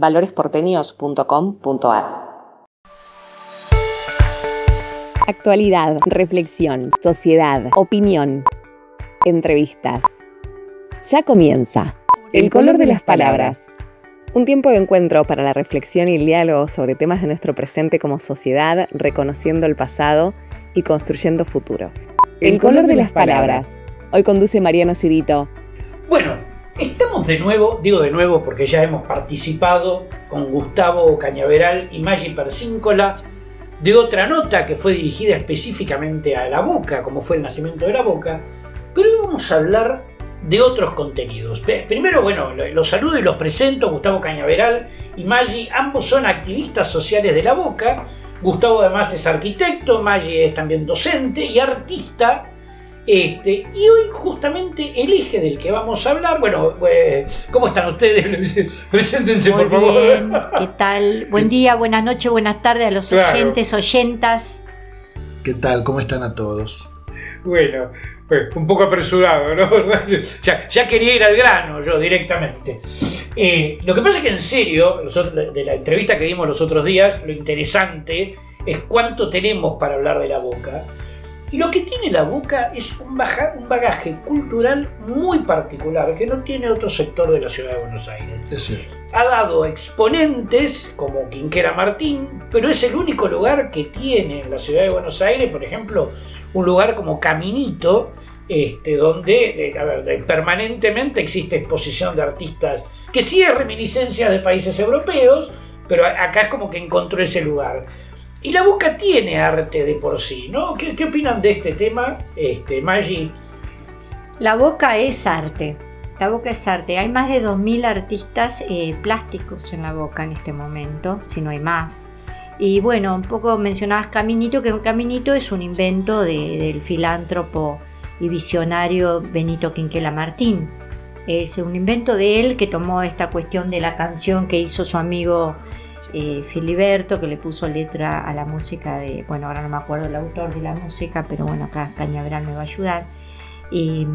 valoresporteños.com.ar. Actualidad, reflexión, sociedad, opinión, entrevistas. Ya comienza. El color de las palabras. Un tiempo de encuentro para la reflexión y el diálogo sobre temas de nuestro presente como sociedad, reconociendo el pasado y construyendo futuro. El color de las palabras. Hoy conduce Mariano Cirito. Bueno, estamos de nuevo, digo de nuevo porque ya hemos participado con Gustavo Cañaveral y Maggi Persíncola de otra nota que fue dirigida específicamente a la boca, como fue el nacimiento de la boca, pero hoy vamos a hablar de otros contenidos. Primero, bueno, los saludo y los presento, Gustavo Cañaveral y Maggi, ambos son activistas sociales de la boca. Gustavo además es arquitecto, Maggi es también docente y artista este, y hoy justamente el eje del que vamos a hablar, bueno, pues, ¿cómo están ustedes? Preséntense Muy por bien. favor. ¿Qué tal? Buen día, buenas noches, buenas tardes a los Claro. oyentes, oyentas. ¿Qué tal? ¿Cómo están a todos? Bueno, pues un poco apresurado, ¿no? Ya, ya quería ir al grano yo directamente. Eh, lo que pasa es que en serio, nosotros- de la entrevista que dimos los otros días, lo interesante es cuánto tenemos para hablar de la boca. Y lo que tiene la boca es un, baja- un bagaje cultural muy particular que no tiene otro sector de la ciudad de Buenos Aires. Es cierto. ha dado exponentes como Quinquera Martín, pero es el único lugar que tiene en la ciudad de Buenos Aires, por ejemplo, un lugar como Caminito, este, donde eh, a ver, permanentemente existe exposición de artistas que sí es reminiscencia de países europeos, pero acá es como que encontró ese lugar. Y la Boca tiene arte de por sí, ¿no? ¿Qué, opinan de este tema, este, Maggi? La boca es arte. La boca es arte. Hay más de 2.000 artistas eh, plásticos en la boca en este momento, si no hay más. Y bueno, un poco mencionabas Caminito, que un Caminito es un invento de- del filántropo y visionario Benito Quinquela Martín. Es un invento de él que tomó esta cuestión de la canción que hizo su amigo eh, Filiberto, que le puso letra a la música de, bueno, ahora no me acuerdo el autor de la música, pero bueno, acá Cañaveral me va a ayudar. Y,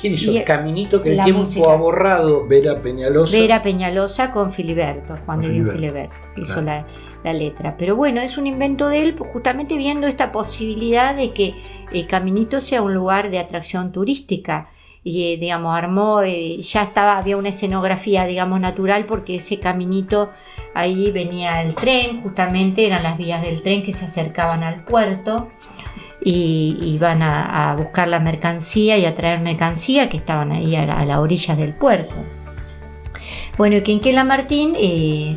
¿Quién hizo Y- el caminito que el tiempo música. ha borrado? Vera Peñalosa. Vera Peñalosa con Filiberto, Juan Con de Dios Filiberto, Filiberto, hizo claro. la, la letra. Pero bueno, es un invento de él, justamente viendo esta posibilidad de que el Caminito sea un lugar de atracción turística. Y digamos, armó, eh, ya estaba, había una escenografía, digamos, natural, porque ese caminito, ahí venía el tren, justamente eran las vías del tren que se acercaban al puerto y iban a, buscar la mercancía y a traer mercancía que estaban ahí a, la- orillas del puerto. Bueno, Quinquela Martín, eh,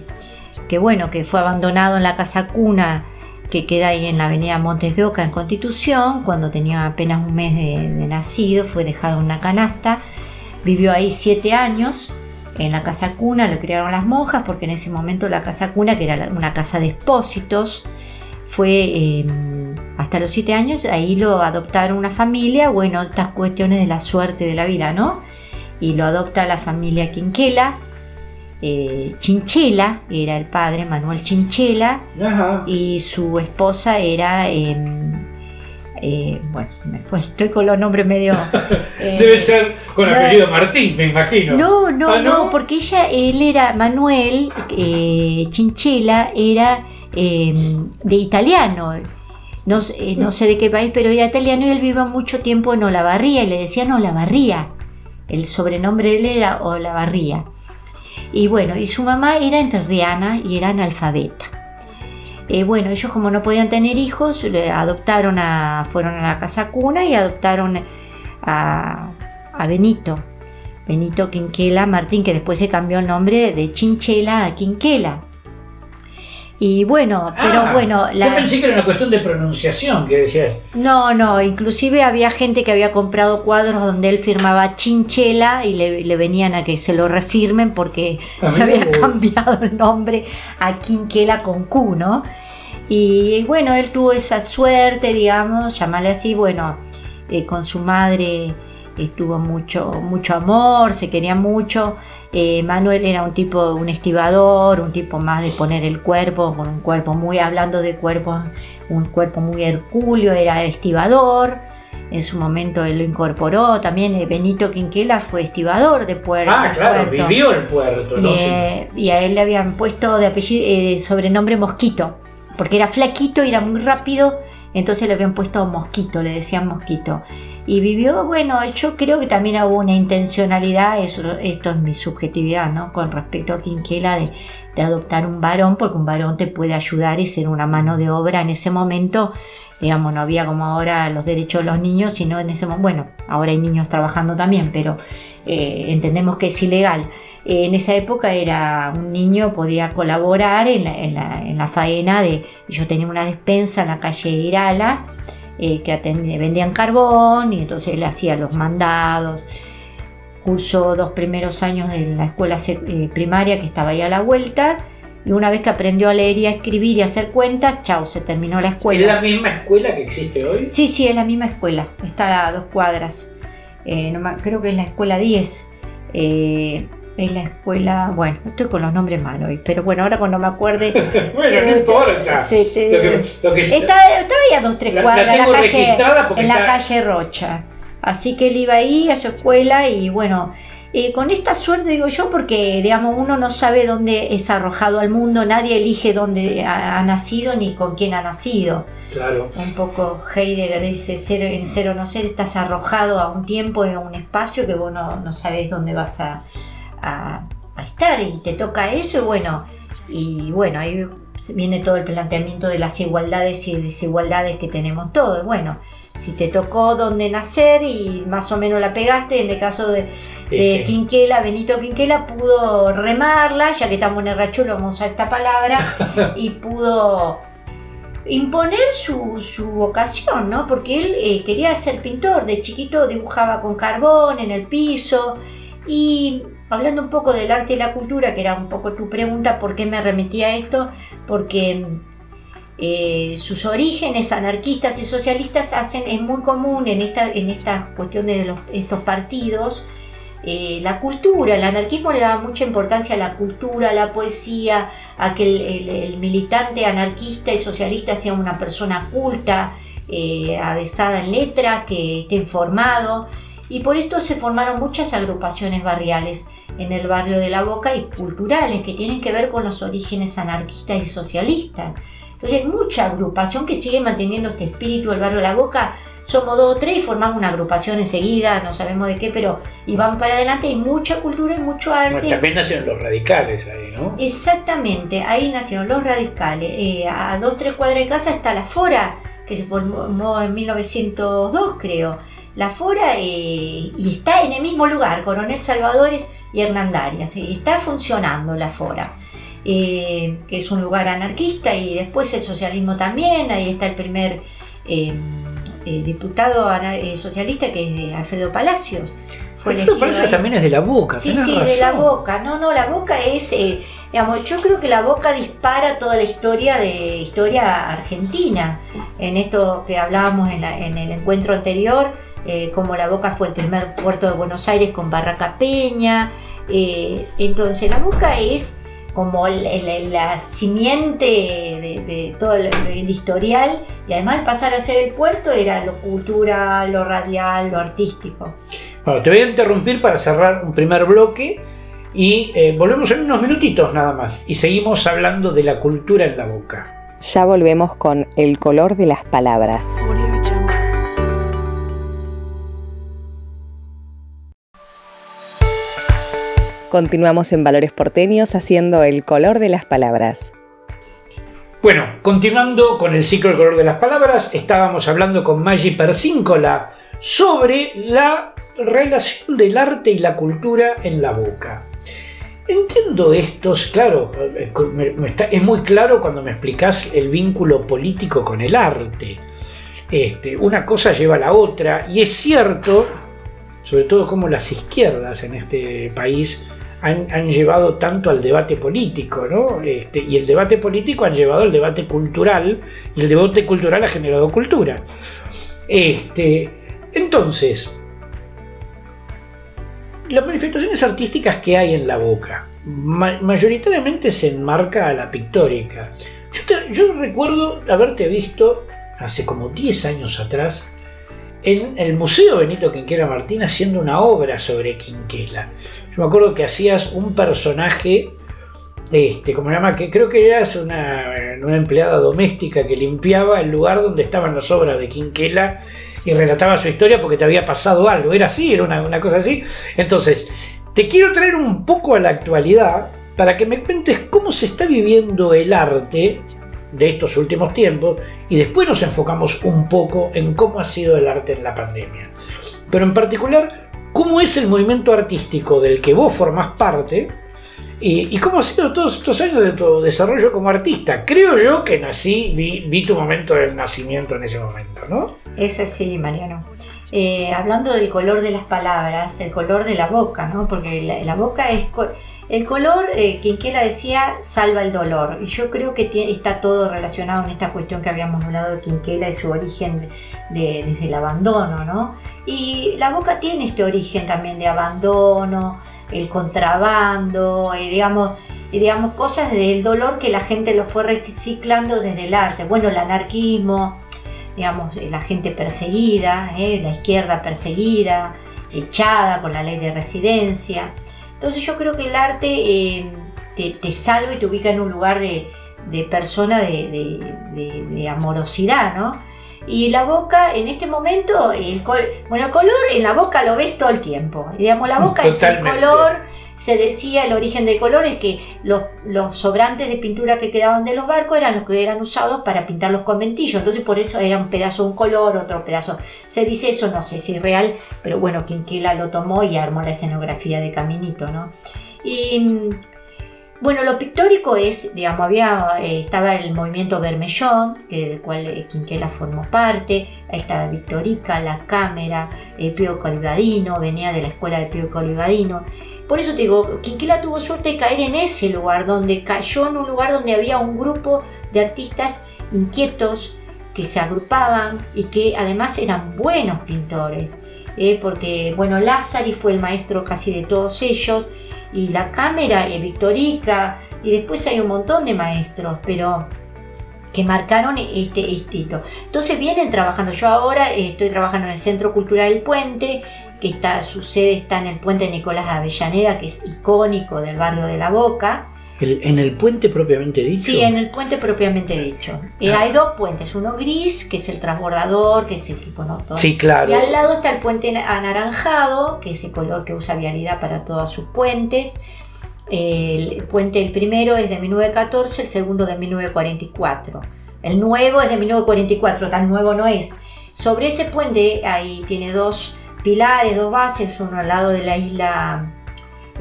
que bueno, que fue abandonado en la casa cuna que queda ahí en la avenida Montes de Oca en Constitución, cuando tenía apenas un mes de, nacido, fue dejado en una canasta, vivió ahí siete años en la casa cuna, lo criaron las monjas, porque en ese momento la casa cuna, que era una casa de expósitos, fue eh, hasta los siete años, ahí lo adoptaron una familia, bueno, estas cuestiones de la suerte de la vida, ¿no? Y lo adopta la familia Quinquela, eh, Chinchela, era el padre Manuel Chinchela, Ajá. y su esposa era, eh, eh, bueno, se me fue, estoy con los nombres medio... eh, Debe ser con no. apellido Martín, me imagino. no, no, Ah, no, porque ella, él era, Manuel eh, Chinchela era eh, de italiano, no, sé- eh, no sé de qué país, pero era italiano y él vivió mucho tiempo en Olavarría y le decían Olavarría. El sobrenombre de él era Olavarría. Y bueno, y su mamá era entrerriana y era analfabeta. Eh, bueno, ellos como no podían tener hijos, le adoptaron a, fueron a la casa cuna y adoptaron a, a Benito. Benito Quinquela Martín, que después se cambió el nombre de Chinchela a Quinquela. Y bueno, pero Ah, bueno, Yo la- pensé que era una cuestión de pronunciación que decías. no, no, inclusive había gente que había comprado cuadros donde él firmaba Chinchela y le, le venían a que se lo refirmen porque Ah, se había cambiado el nombre a Quinquela con Q, ¿no? Y bueno, él tuvo esa suerte, digamos, llamarle así, bueno, eh, con su madre estuvo mucho, mucho amor, se quería mucho. Eh, Manuel era un tipo, un estibador, un tipo más de poner el cuerpo, con un cuerpo muy, hablando de cuerpo, un cuerpo muy hercúleo, era estibador. en su momento él lo incorporó. También eh, Benito Quinquela fue estibador de puerto. Ah, claro, puerto. vivió el puerto. Y, ¿no? Eh, y a él le habían puesto de apellido, eh, sobrenombre Mosquito, porque era flaquito y era muy rápido, entonces le habían puesto Mosquito, le decían Mosquito. Y vivió, bueno, yo creo que también hubo una intencionalidad, eso, esto es mi subjetividad, ¿no? Con respecto a Quinquela de, de adoptar un varón, porque un varón te puede ayudar y ser una mano de obra en ese momento. Digamos, no había como ahora los derechos de los niños, sino en ese momento, bueno, ahora hay niños trabajando también, pero eh, entendemos que es ilegal. Eh, en esa época era un niño, podía colaborar en la, en la- en la faena de, yo tenía una despensa en la calle Irala, eh, que atendía- vendían carbón y entonces él hacía los mandados. Cursó dos primeros años en la escuela eh, primaria que estaba ahí a la vuelta y una vez que aprendió a leer y a escribir y a hacer cuentas, chao, se terminó la ¿Es escuela. la misma escuela que existe hoy? Sí, sí, es la misma escuela, está a dos cuadras. Eh, no creo que es la escuela 10. eh, es la escuela, bueno, estoy con los nombres mal hoy, pero bueno, ahora cuando me acuerde... Bueno, no importa. se te- Lo que, lo que- Está, estaba ahí a dos, tres La- la cuadras, en la calle, registrada porque en la está- calle Rocha. Así que él iba ahí a su escuela y bueno, eh, con esta suerte digo yo porque digamos uno no sabe dónde es arrojado al mundo, nadie elige dónde ha, ha nacido ni con quién ha nacido. Claro. Un poco Heidegger dice, cero, en cero no ser, estás arrojado a un tiempo y a un espacio que vos no, no sabes dónde vas a, a- a estar y te toca eso y bueno, y bueno, ahí viene todo el planteamiento de las igualdades y desigualdades que tenemos todos. Bueno, si te tocó dónde nacer y más o menos la pegaste, en el caso de, Sí, de sí. Quinquela, Benito Quinquela pudo remarla, ya que estamos en el rachuelo, vamos a usar esta palabra, y pudo imponer su, su vocación, ¿no? Porque él eh, quería ser pintor, de chiquito dibujaba con carbón en el piso y hablando un poco del arte y la cultura, que era un poco tu pregunta, ¿por qué me remití a esto? Porque eh, sus orígenes anarquistas y socialistas hacen, es muy común en esta, en esta cuestión de los- estos partidos, eh, la cultura, el anarquismo le daba mucha importancia a la cultura, a la poesía, a que el militante anarquista y socialista sea una persona culta, eh, avesada en letras, que esté informado, y por esto se formaron muchas agrupaciones barriales en el barrio de La Boca y culturales que tienen que ver con los orígenes anarquistas y socialistas. Entonces hay mucha agrupación que sigue manteniendo este espíritu del barrio de La Boca. Somos dos o tres y formamos una agrupación enseguida, no sabemos de qué, pero y vamos para adelante. Hay mucha cultura y mucho arte. Bueno, también nacieron los radicales ahí, ¿no? Exactamente, ahí nacieron los radicales. Eh, a dos, tres cuadras de casa está la Fora, que se formó en 1902, creo. La Fora, eh, y está en el mismo lugar, Coronel Salvadores y Hernandarias. Y está funcionando la Fora, eh, que es un lugar anarquista, y después el socialismo también. Ahí está el primer eh, eh, diputado eh, socialista, que es eh, Alfredo Palacios. Alfredo Palacios también es de la boca. Sí, sí, de la boca. No, no, la boca es, eh, digamos, yo creo que la boca dispara toda la historia de historia argentina. En esto que hablábamos en, la- en el encuentro anterior, eh, como la boca fue el primer puerto de Buenos Aires con Barraca Peña. eh, entonces la boca es como el- el- la simiente de, de todo el, el historial y además pasar a ser el puerto era lo cultural, lo radial, lo artístico. Bueno, te voy a interrumpir para cerrar un primer bloque y eh, volvemos en unos minutitos nada más y seguimos hablando de la cultura en la boca. Ya volvemos con el color de las palabras. Continuamos en Valores Porteños haciendo el color de las palabras. Bueno, continuando con el ciclo del color de las palabras, estábamos hablando con Maggi Persíncola sobre la relación del arte y la cultura en la boca. Entiendo estos, claro, es muy claro cuando me explicas el vínculo político con el arte. Este, una cosa lleva a la otra, y es cierto, sobre todo como las izquierdas en este país han, llevado tanto al debate político, ¿no? Este, y el debate político han llevado al debate cultural, y el debate cultural ha generado cultura. Este, entonces, las manifestaciones artísticas que hay en la boca, ma- mayoritariamente se enmarca a la pictórica. Yo, yo recuerdo haberte visto hace como 10 años atrás en el Museo Benito Quinquela Martín haciendo una obra sobre Quinquela. Yo me acuerdo que hacías un personaje, este, como se llama, que creo que eras una, una empleada doméstica que limpiaba el lugar donde estaban las obras de Quinquela y relataba su historia porque te había pasado algo. Era así, era una, una cosa así. Entonces, te quiero traer un poco a la actualidad para que me cuentes cómo se está viviendo el arte de estos últimos tiempos y después nos enfocamos un poco en cómo ha sido el arte en la pandemia. Pero en particular, cómo es el movimiento artístico del que vos formás parte y, cómo ha sido todos estos años de tu desarrollo como artista. Creo yo que nací, vi, tu momento del nacimiento en ese momento, ¿no? Es así, Mariano. Eh, hablando del color de las palabras, el color de la boca, ¿no? Porque la, boca es... El color, eh, decía, salva el dolor. Y yo creo que está todo relacionado en esta cuestión que habíamos hablado de Quinquela y su origen desde el abandono, ¿no? Y la boca tiene este origen también de abandono, el contrabando, eh, digamos, digamos, cosas del dolor que la gente lo fue reciclando desde el arte. Bueno, el anarquismo, digamos, la gente perseguida, eh, la izquierda perseguida, echada por la ley de residencia. Entonces yo creo que el arte eh, te, salva y te ubica en un lugar de, persona de, amorosidad, ¿no? Y la boca, en este momento, el bueno, el color en la boca lo ves todo el tiempo. Digamos, la boca es el color se decía el origen del color es que los, sobrantes de pintura que quedaban de los barcos eran los que eran usados para pintar los conventillos, entonces por eso era un pedazo de un color, otro pedazo. Se dice eso, no sé si es real, pero bueno, Quinquela lo tomó y armó la escenografía de Caminito, ¿no? Y bueno, lo pictórico es, digamos, había, eh, estaba el movimiento Bermellón, que, del cual eh, Quinquela formó parte, ahí estaba Victorica, La Cámara, eh, Pío Colibadino, venía de la escuela de Pío Colibadino. Por eso te digo, Quinquela tuvo suerte de caer en ese lugar, donde cayó en un lugar donde había un grupo de artistas inquietos que se agrupaban y que además eran buenos pintores. Eh, porque, bueno, Lázari fue el maestro casi de todos ellos, y la cámara, eh, Victorica, y después hay un montón de maestros, pero que marcaron este estilo. Entonces vienen trabajando. Yo ahora estoy trabajando en el Centro Cultural El Puente, que está, su sede está en el puente Nicolás Avellaneda, que es icónico del barrio de La Boca. ¿En el puente propiamente dicho? Sí, en el puente propiamente dicho. Eh, ah. hay dos puentes, uno gris, que es el transbordador, que es el tipo ¿no? Sí, claro. Y al lado está el puente anaranjado, que es el color que usa Vialidad para todos sus puentes. El puente, el primero es de 1914, el segundo de 1944. El nuevo es de 1944, tan nuevo no es. Sobre ese puente ahí tiene dos pilares, dos bases, uno al lado de la isla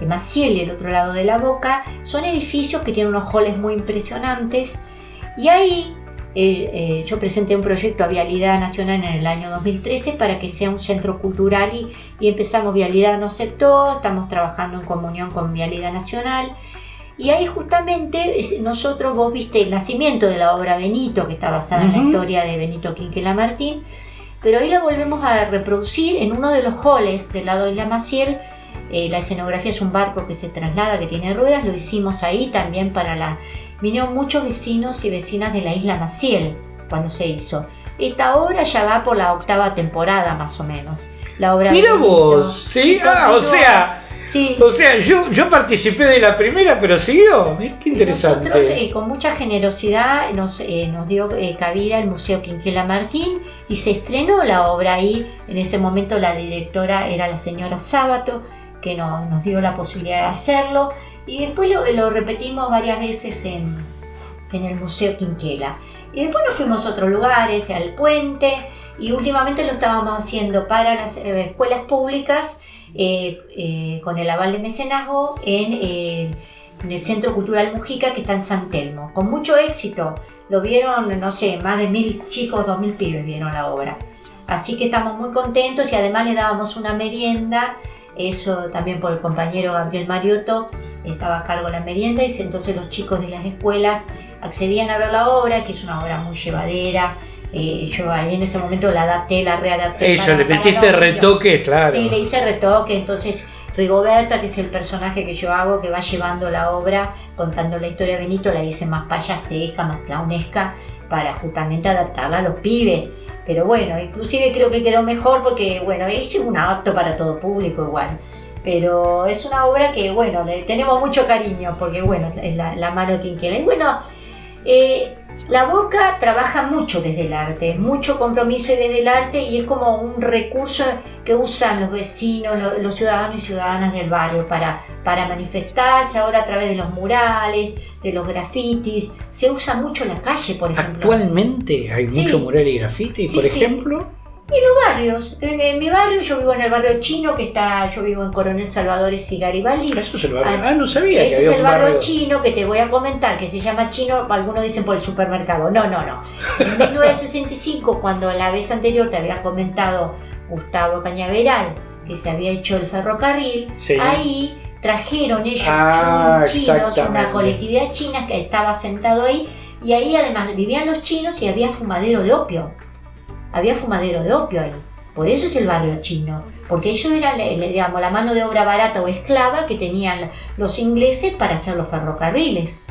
Maciel y el otro lado de la Boca, son edificios que tienen unos halls muy impresionantes y ahí eh, eh, yo presenté un proyecto a Vialidad Nacional en el año 2013 para que sea un centro cultural y, y empezamos Vialidad no aceptó, estamos trabajando en comunión con Vialidad Nacional y ahí justamente nosotros, vos viste el nacimiento de la obra Benito, que está basada en la historia de Benito Quinquela Martín, pero ahí la volvemos a reproducir en uno de los halls del lado de la Maciel. Eh, la escenografía es un barco que se traslada, que tiene ruedas, lo hicimos ahí también para la... Vinieron muchos vecinos y vecinas de la isla Maciel cuando se hizo. Esta obra ya va por la octava temporada más o menos. La obra Mira vos, ¿sí? ah, o sea, o sea, yo, yo participé de la primera, pero siguió. Qué interesante. Nosotros, eh, con mucha generosidad, nos, eh, nos dio eh, cabida el Museo Quinquela Martín y se estrenó la obra ahí. En ese momento la directora era la señora Sábato, que nos dio la posibilidad de hacerlo. Y después lo, repetimos varias veces en, en el Museo Quinquela. Y después nos fuimos a otros lugares, al puente, y últimamente lo estábamos haciendo para las escuelas públicas eh, eh, con el aval de mecenazgo eh, en, el Centro Cultural Mujica que está en San Telmo. Con mucho éxito. Lo vieron, no sé, más de mil chicos, dos mil pibes vieron la obra. Así que estamos muy contentos y además le dábamos una merienda. Eso también por el compañero Gabriel Mariotto estaba a cargo de la merienda y entonces los chicos de las escuelas accedían a ver la obra, que es una obra muy llevadera, eh, yo ahí en ese momento la adapté, la readapté. Eso, le metiste retoques, claro. Sí, le hice retoque, entonces Rigoberta, que es el personaje que yo hago, que va llevando la obra, contando la historia de Benito, la dice más payasesca, más clownesca, para justamente adaptarla a los pibes. Pero bueno, inclusive creo que quedó mejor porque, bueno, es un apto para todo público igual. Pero es una obra que, bueno, le tenemos mucho cariño porque, bueno, es la, la mano quinquela. Y bueno, eh, la Boca trabaja mucho desde el arte, mucho compromiso desde el arte y es como un recurso que usan los vecinos, los, ciudadanos y ciudadanas del barrio para, para manifestarse ahora a través de los murales, de los grafitis. Se usa mucho la calle, por ejemplo. Actualmente hay mucho mural y graffiti, por ejemplo. Y los barrios. En, mi barrio, yo vivo en el barrio chino, que está, yo vivo en Coronel Salvadores y Garibaldi. Eso es el barrio. Ah, no sabía Ese que es el barrio, chino que te voy a comentar, que se llama chino, algunos dicen por el supermercado. No, no, no. En 1965, cuando la vez anterior te había comentado Gustavo Cañaveral, que se había hecho el ferrocarril, ahí trajeron ellos ah, chinos, una colectividad china que estaba sentado ahí, y ahí además vivían los chinos y había fumadero de opio había fumadero de opio ahí. Por eso es el barrio chino, porque ellos eran digamos, la mano de obra barata o esclava que tenían los ingleses para hacer los ferrocarriles.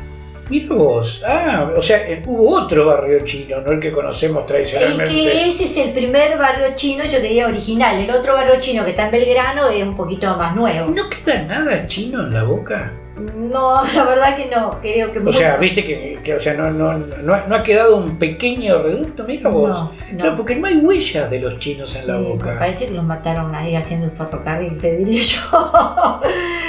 Mira vos, ah, o sea, eh, hubo otro barrio chino, no el que conocemos tradicionalmente. que ese es el primer barrio chino, yo te diría original. El otro barrio chino que está en Belgrano es un poquito más nuevo. ¿No queda nada chino en la boca? No, la verdad que no, creo que... O sea, viste que, o sea, no, no, no, ha quedado un pequeño reducto, mira vos. No, porque no hay huellas de los chinos en la boca. Parece que los mataron ahí haciendo el ferrocarril, te diría yo.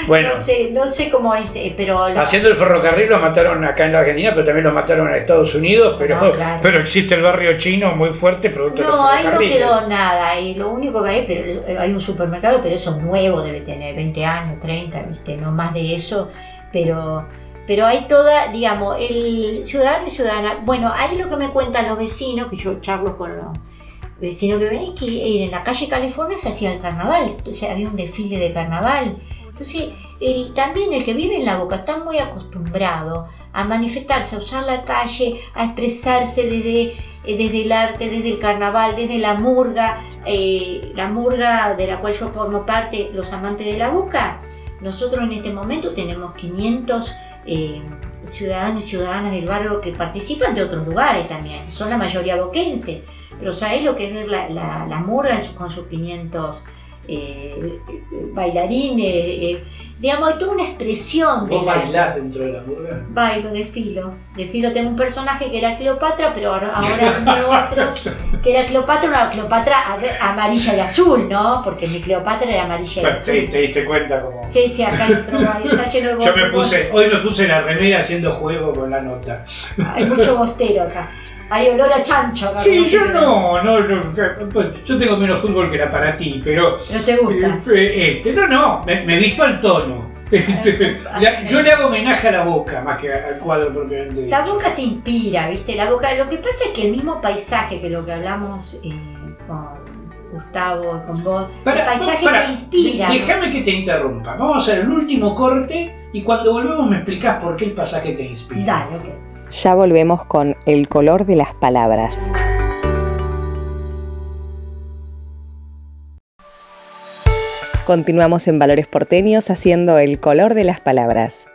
Bueno. No sé, no sé cómo es, eh, pero... Haciendo el ferrocarril los mataron acá en la Argentina, pero también los mataron en Estados Unidos, pero, pero existe el barrio chino muy fuerte producto No, ahí no quedó nada, y lo único que hay, pero hay un supermercado, pero eso nuevo debe tener 20 años, 30, viste, no más de eso pero, pero hay toda, digamos, el ciudadano y ciudadana. Bueno, ahí lo que me cuentan los vecinos, que yo charlo con los vecinos que ven, que en la calle California se hacía el carnaval, entonces había un desfile de carnaval. Entonces, el, también el que vive en la boca está muy acostumbrado a manifestarse, a usar la calle, a expresarse desde, eh, desde el arte, desde el carnaval, desde la murga, eh, la murga de la cual yo formo parte, los amantes de la boca. Nosotros en este momento tenemos 500 eh, ciudadanos y ciudadanas del barrio que participan de otros lugares también, son la mayoría boquense, pero ¿sabéis lo que es ver la, la, la murga con sus 500 eh, bailarines, eh, digamos, hay toda una expresión de ¿Vos bailás dentro de la murga? Bailo, desfilo. Desfilo, tengo un personaje que era Cleopatra, pero ahora, tengo otro que era Cleopatra, una Cleopatra amarilla y azul, ¿no? Porque mi Cleopatra era amarilla y azul. Sí, te diste cuenta como. Sí, sí, acá entró, está lleno de Yo me puse, hoy me puse la remera haciendo juego con la nota. Hay mucho bostero acá. Hay olor a chancho acá. Sí, yo no, no, no, pues, yo tengo menos fútbol que era para ti, pero... ¿No te gusta? Eh, este, no, no, me, me visto al tono. Este, yo le hago homenaje a la boca más que al cuadro propiamente dicho. La boca te inspira, ¿viste? La boca, lo que pasa es que el mismo paisaje que lo que hablamos eh, con Gustavo, con vos, el paisaje te inspira. Déjame que te interrumpa. Vamos a hacer el último corte y cuando volvemos me explicás por qué el pasaje te inspira. Dale, ok. Ya volvemos con el color de las palabras. Continuamos en Valores Porteños haciendo el color de las palabras.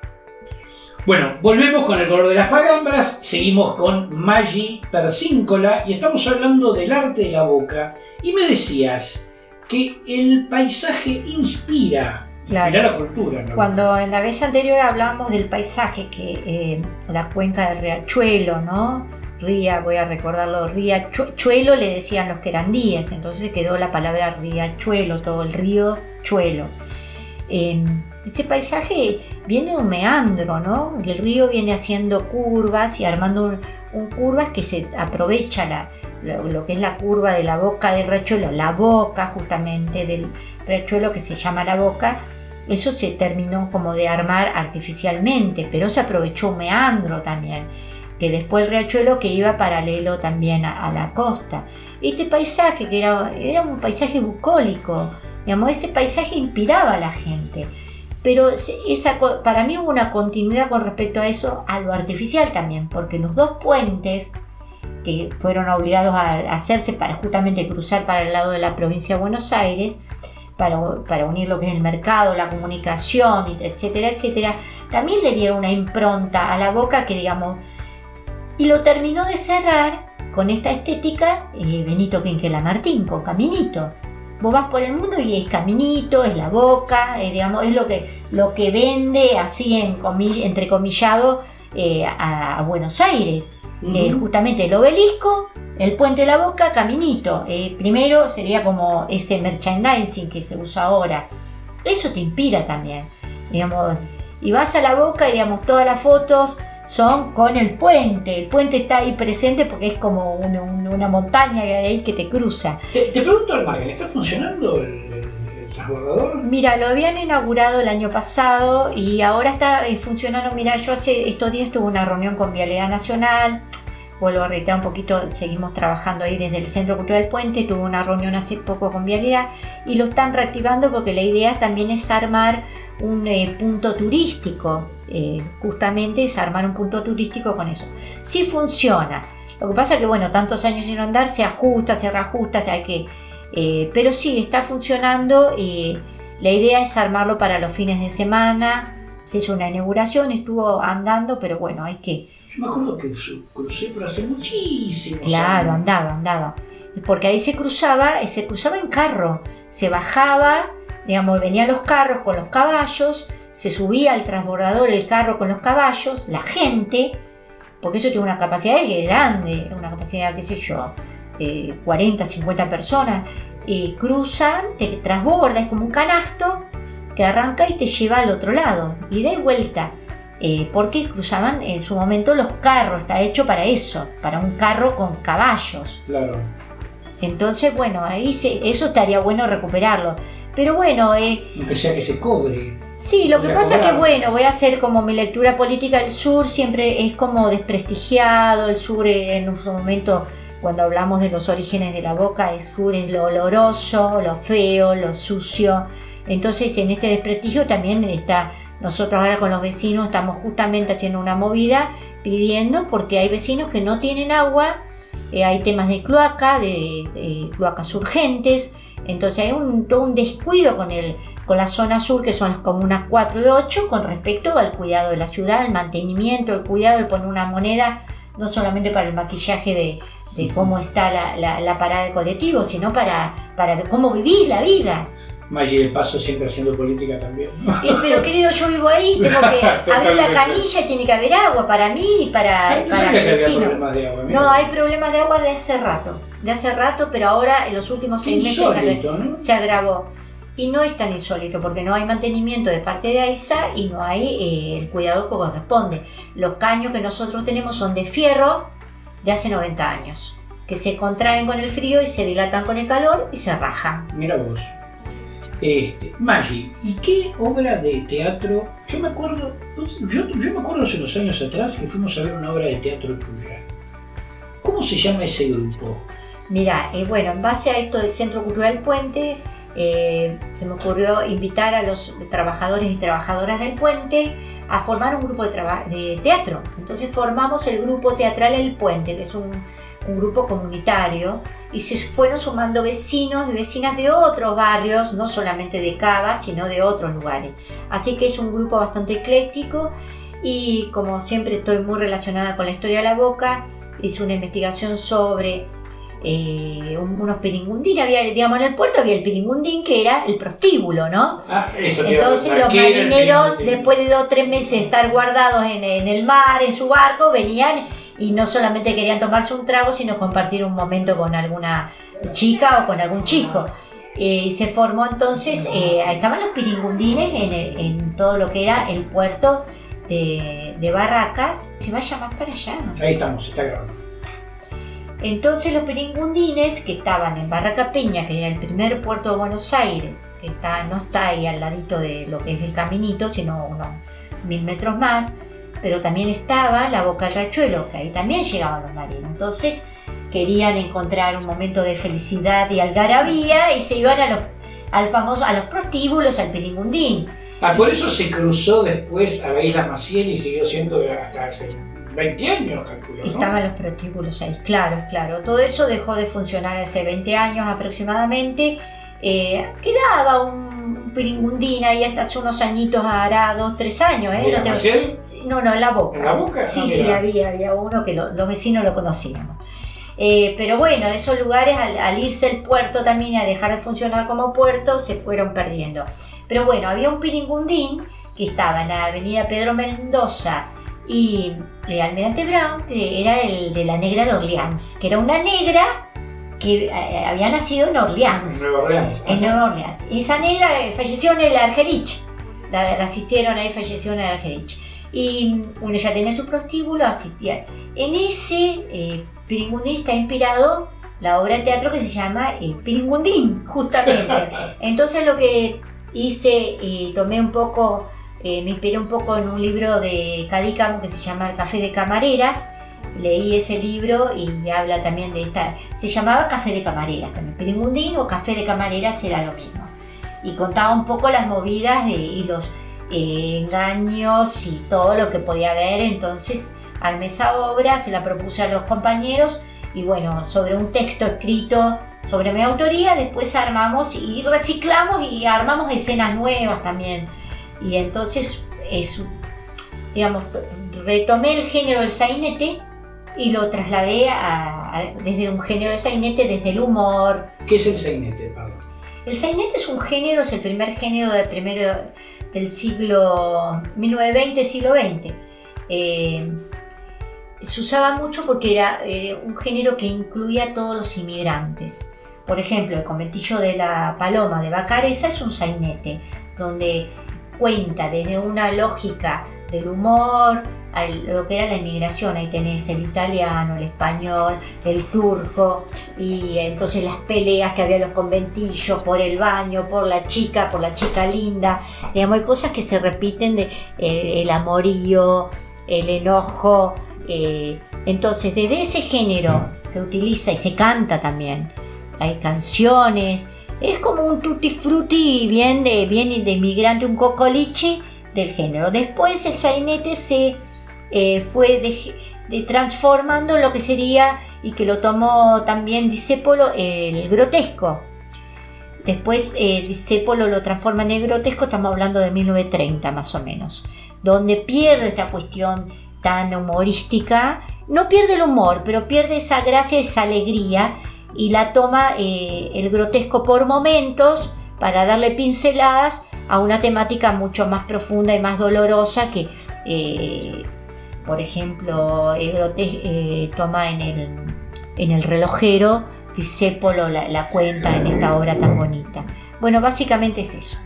Bueno, volvemos con el color de las palabras, seguimos con Maggi Persíncola y estamos hablando del arte de la boca. Y me decías que el paisaje inspira la cultura. Cuando en la vez anterior hablábamos del paisaje, que eh, la cuenca del riachuelo, ¿no? Ría, voy a recordarlo, riachuelo le decían los que eran días, entonces quedó la palabra riachuelo, todo el río chuelo. Em, ese paisaje viene de un meandro, ¿no? El río viene haciendo curvas y armando un, curvas que se aprovecha la, lo, que es la curva de la boca del riachuelo, la boca justamente del riachuelo que se llama la boca, eso se terminó como de armar artificialmente, pero se aprovechó un meandro también, que después el riachuelo que iba paralelo también a, la costa. Este paisaje, que era, era un paisaje bucólico, digamos, ese paisaje inspiraba a la gente. Pero esa, para mí hubo una continuidad con respecto a eso, a lo artificial también, porque los dos puentes que fueron obligados a hacerse para justamente cruzar para el lado de la provincia de Buenos Aires, para, para unir lo que es el mercado, la comunicación, etcétera, etcétera, también le dieron una impronta a la boca que digamos, y lo terminó de cerrar con esta estética eh, Benito Quinquela Martín, con Caminito. Vos vas por el mundo y es Caminito, es la boca, eh, digamos, es lo que, lo que vende así en entrecomillado eh, a, Buenos Aires. Justamente el obelisco, el puente de la boca, Caminito. primero sería como ese merchandising que se usa ahora. Eso te inspira también. Digamos, y vas a la boca y digamos, todas las fotos son con el puente. El puente está ahí presente porque es como una, montaña ahí que te cruza. Te, pregunto, Margen, ¿está funcionando el, transbordador? Mira, lo habían inaugurado el año pasado y ahora está eh, funcionando. Mira, yo hace estos días tuve una reunión con Vialidad Nacional vuelvo a reiterar un poquito, seguimos trabajando ahí desde el Centro Cultural del Puente, tuve una reunión hace poco con Vialidad y lo están reactivando porque la idea también es armar un eh, punto turístico, eh, justamente es armar un punto turístico con eso. Sí funciona, lo que pasa es que bueno, tantos años sin andar, se ajusta, se reajusta, hay que... Eh, pero sí, está funcionando y la idea es armarlo para los fines de semana, se hizo una inauguración, estuvo andando, pero bueno, hay que yo me acuerdo que crucé por hace muchísimo Claro, andaba, andaba. Porque ahí se cruzaba, se cruzaba en carro, se bajaba, digamos, venían los carros con los caballos, se subía al transbordador el carro con los caballos, la gente, porque eso tiene una capacidad grande, una capacidad, qué sé yo, 40, eh, 50 personas, y cruzan, te transborda, es como un canasto que arranca y te lleva al otro lado, y de vuelta. Eh, porque cruzaban en su momento los carros, está hecho para eso, para un carro con caballos. Claro. Entonces, bueno, ahí eso estaría bueno recuperarlo. Pero bueno... Eh, Aunque sea que se cobre. Sí, lo que pasa es que, bueno, voy a hacer como mi lectura política, el sur siempre es como desprestigiado, el sur en su momento, cuando hablamos de los orígenes de la boca, el sur es lo oloroso, lo feo, lo sucio. Entonces, en este desprestigio también está nosotros ahora con los vecinos estamos justamente haciendo una movida pidiendo porque hay vecinos que no tienen agua, eh, hay temas de cloaca, de, cloacas urgentes, entonces hay un, todo un descuido con, el, con la zona sur, que son las comunas 4 y 8, con respecto al cuidado de la ciudad, el mantenimiento, el cuidado de poner una moneda, no solamente para el maquillaje de, cómo está la, parada de colectivo, sino para, para cómo vivís la vida. Maggi de Paso siempre haciendo política también. Eh, pero querido, yo vivo ahí, tengo que abrir la canilla y tiene que haber agua para mí y para, para mi vecino. no, hay problemas de agua de hace rato, de hace rato, pero ahora en los últimos seis meses se, agravó. Y no es tan insólito porque no hay mantenimiento de parte de AISA y no hay eh, el cuidado que corresponde. Los caños que nosotros tenemos son de fierro de hace 90 años, que se contraen con el frío y se dilatan con el calor y se rajan. Mira vos. Este, Maggi, ¿y qué obra de teatro? Yo me acuerdo, yo, me acuerdo hace unos años atrás que fuimos a ver una obra de teatro tuya. ¿Cómo se llama ese grupo? Mira, eh, bueno, en base a esto del Centro Cultural Puente, eh, se me ocurrió invitar a los trabajadores y trabajadoras del puente a formar un grupo de, teatro. Entonces formamos el grupo teatral El Puente, que es un, un grupo comunitario y se fueron sumando vecinos y vecinas de otros barrios, no solamente de Cava, sino de otros lugares. Así que es un grupo bastante ecléctico y como siempre estoy muy relacionada con la historia de la boca, hice una investigación sobre eh, unos piringundines, había, digamos, en el puerto había el piringundín que era el prostíbulo, ¿no? Ah, Entonces los marineros, después de dos o tres meses de estar guardados en, en el mar, en su barco, venían y no solamente querían tomarse un trago, sino compartir un momento con alguna chica o con algún chico. Eh, se formó entonces, eh, estaban los piringundines en, todo lo que era el puerto de, Barracas. Se vaya más para allá. Ahí estamos, está grabando. Entonces los piringundines que estaban en Barraca Peña, que era el primer puerto de Buenos Aires, que está, no está ahí al ladito de lo que es el caminito, sino unos mil metros más, pero también estaba la Boca del Rachuelo, que ahí también llegaban los marinos. Entonces querían encontrar un momento de felicidad y algarabía y se iban a los, al famoso, a los prostíbulos, al Piringundín. Ah, por eso se cruzó después a la isla Maciel y siguió siendo hasta hace 20 años, calculo. Estaban los prostíbulos ahí, claro, claro. Todo eso dejó de funcionar hace 20 años aproximadamente eh, quedaba un piringundín ahí hasta hace unos añitos, hará dos, tres años, ¿eh? ¿En No, te- no, no, en la boca. ¿En la Boca? Sí, Ah, sí, había, había uno que lo- los vecinos lo conocíamos. Eh, pero bueno, esos lugares al, al irse el puerto también y a dejar de funcionar como puerto se fueron perdiendo. Pero bueno, había un piringundín que estaba en la avenida Pedro Mendoza y eh, Almirante Brown, que era el de la negra de Orleans, que era una negra que eh, había nacido en Orleans. Nueva Orleans. En Nueva Orleans. Y esa negra eh, falleció en el Argerich. La, la asistieron ahí, falleció en el Argerich. Y bueno, ella tenía su prostíbulo, asistía. En ese eh, Piringundín está inspirado la obra de teatro que se llama eh, Piringundín, justamente. Entonces lo que hice, eh, tomé un poco, eh, me inspiré un poco en un libro de Cadícamo que se llama El Café de Camareras. Leí ese libro y habla también de esta. Se llamaba Café de Camareras también. O Café de Camareras era lo mismo. Y contaba un poco las movidas de- y los eh, engaños y todo lo que podía haber. Entonces armé esa obra, se la propuse a los compañeros y bueno, sobre un texto escrito sobre mi autoría, después armamos y reciclamos y armamos escenas nuevas también. Y entonces, es, digamos, retomé el género del sainete y lo trasladé a- a- desde un género de sainete, desde el humor. ¿Qué es el sainete, perdón? El sainete es un género, es el primer género del, primero, del siglo 1920, siglo XX. Eh, se usaba mucho porque era eh, un género que incluía a todos los inmigrantes. Por ejemplo, el conventillo de la Paloma de Bacareza es un sainete, donde cuenta desde una lógica del humor lo que era la inmigración. Ahí tenés el italiano, el español, el turco, y entonces las peleas que había en los conventillos por el baño, por la chica, por la chica linda. Digamos, hay cosas que se repiten de eh, el amorío, el enojo. eh, entonces, desde ese género que utiliza y se canta también, hay canciones, es como un tutti frutti bien de, bien de inmigrante, un cocoliche del género. Después el sainete se eh, fue de- transformando en lo que sería y que lo tomó también Discépolo el grotesco. Después eh, lo transforma en el grotesco, estamos hablando de 1930 más o menos, donde pierde esta cuestión tan humorística, no pierde el humor, pero pierde esa gracia, esa alegría y la toma eh, el grotesco por momentos para darle pinceladas a una temática mucho más profunda y más dolorosa que, eh, por ejemplo, grote- eh, toma en el, en el relojero, Discépolo la, la cuenta en esta obra tan bonita. Bueno, básicamente es eso.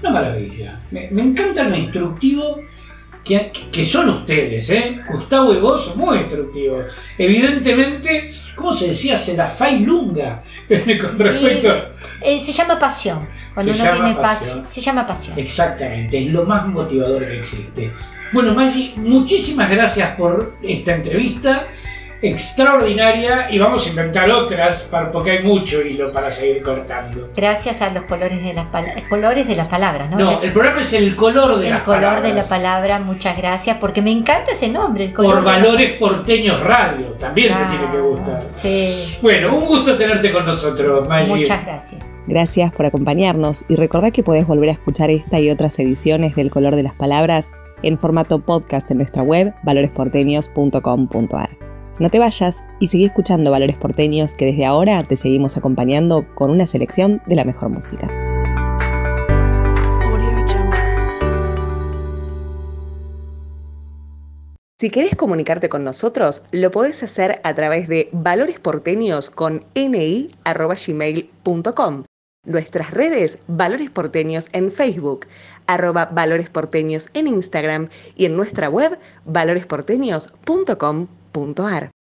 Una maravilla. Me, me encanta lo instructivo que, que son ustedes, ¿eh? Gustavo y vos son muy instructivos. Evidentemente, ¿cómo se decía? Se la lunga con respecto. Eh, se llama pasión. Cuando Se uno llama tiene pasión. pasión, se llama pasión. Exactamente, es lo más motivador que existe. Bueno, Maggi, muchísimas gracias por esta entrevista extraordinaria y vamos a inventar otras para- porque hay mucho hilo para seguir cortando. Gracias a los colores de las colores de las palabras, ¿no? No, el programa es el color de el las color de la palabras. palabra, muchas gracias, porque me encanta ese nombre, el color Por la- Valores Porteños Radio, también Ah, te tiene que gustar. Sí, Bueno, un gusto tenerte con nosotros, Maggi. muchas gracias. Gracias por acompañarnos y recordá que podés volver a escuchar esta y otras ediciones del Color de las Palabras en formato podcast en nuestra web valoresporteños.com.ar. No te vayas y seguí escuchando Valores Porteños que desde ahora te seguimos acompañando con una selección de la mejor música. Si querés comunicarte con nosotros, lo podés hacer a través de valoresporteños con ni@gmail.com. Nuestras redes Valores Porteños en Facebook, arroba Valores Porteños en Instagram y en nuestra web valoresporteños.com.ar.